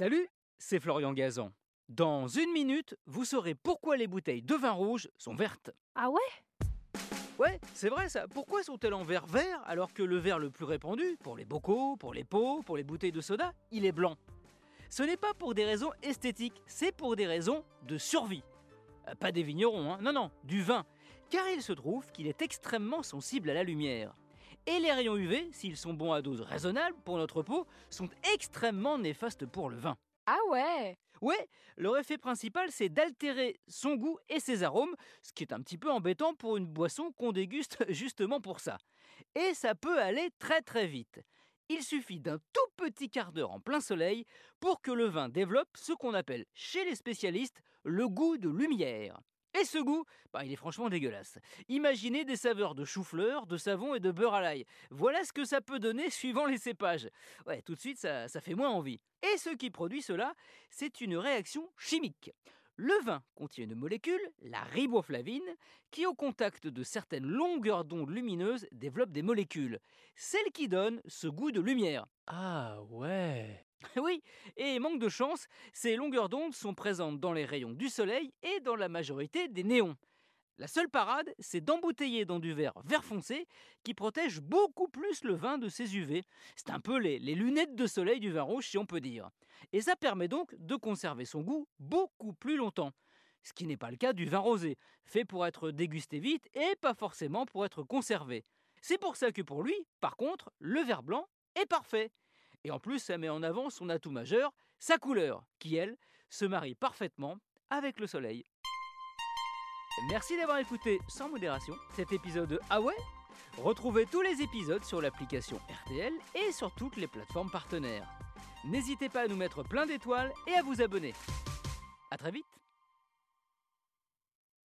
Salut, c'est Florian Gazan. Dans une minute, vous saurez pourquoi les bouteilles de vin rouge sont vertes. Ah ouais? Ouais, c'est vrai ça. Pourquoi sont-elles en verre vert alors que le verre le plus répandu, pour les bocaux, pour les pots, pour les bouteilles de soda, il est blanc? Ce n'est pas pour des raisons esthétiques, c'est pour des raisons de survie. Euh, Pas des vignerons, hein, non, non, du vin. Car il se trouve qu'il est extrêmement sensible à la lumière. Et les rayons UV, s'ils sont bons à dose raisonnable pour notre peau, sont extrêmement néfastes pour le vin. Ah ouais Ouais, leur effet principal, c'est d'altérer son goût et ses arômes, ce qui est un petit peu embêtant pour une boisson qu'on déguste justement pour ça. Et ça peut aller très très vite. Il suffit d'un tout petit quart d'heure en plein soleil pour que le vin développe ce qu'on appelle chez les spécialistes le goût de lumière. Et ce goût, bah, il est franchement dégueulasse. Imaginez des saveurs de chou-fleur, de savon et de beurre à l'ail. Voilà ce que ça peut donner suivant les cépages. Ouais, tout de suite, ça, fait moins envie. Et ce qui produit cela, c'est une réaction chimique. Le vin contient une molécule, la riboflavine, qui au contact de certaines longueurs d'onde lumineuses développe des molécules. Celles qui donnent ce goût de lumière. Ah ouais. Et manque de chance, ces longueurs d'onde sont présentes dans les rayons du soleil et dans la majorité des néons. La seule parade, c'est d'embouteiller dans du verre vert foncé qui protège beaucoup plus le vin de ses UV. C'est un peu les, les lunettes de soleil du vin rouge, si on peut dire. Et ça permet donc de conserver son goût beaucoup plus longtemps. Ce qui n'est pas le cas du vin rosé, fait pour être dégusté vite et pas forcément pour être conservé. C'est pour ça que pour lui, par contre, le vin blanc est parfait. Et en plus, ça met en avant son atout majeur, sa couleur, qui, elle, se marie parfaitement avec le soleil. Merci d'avoir écouté sans modération cet épisode de Ah Retrouvez tous les épisodes sur l'application RTL et sur toutes les plateformes partenaires. N'hésitez pas à nous mettre plein d'étoiles et à vous abonner. A très vite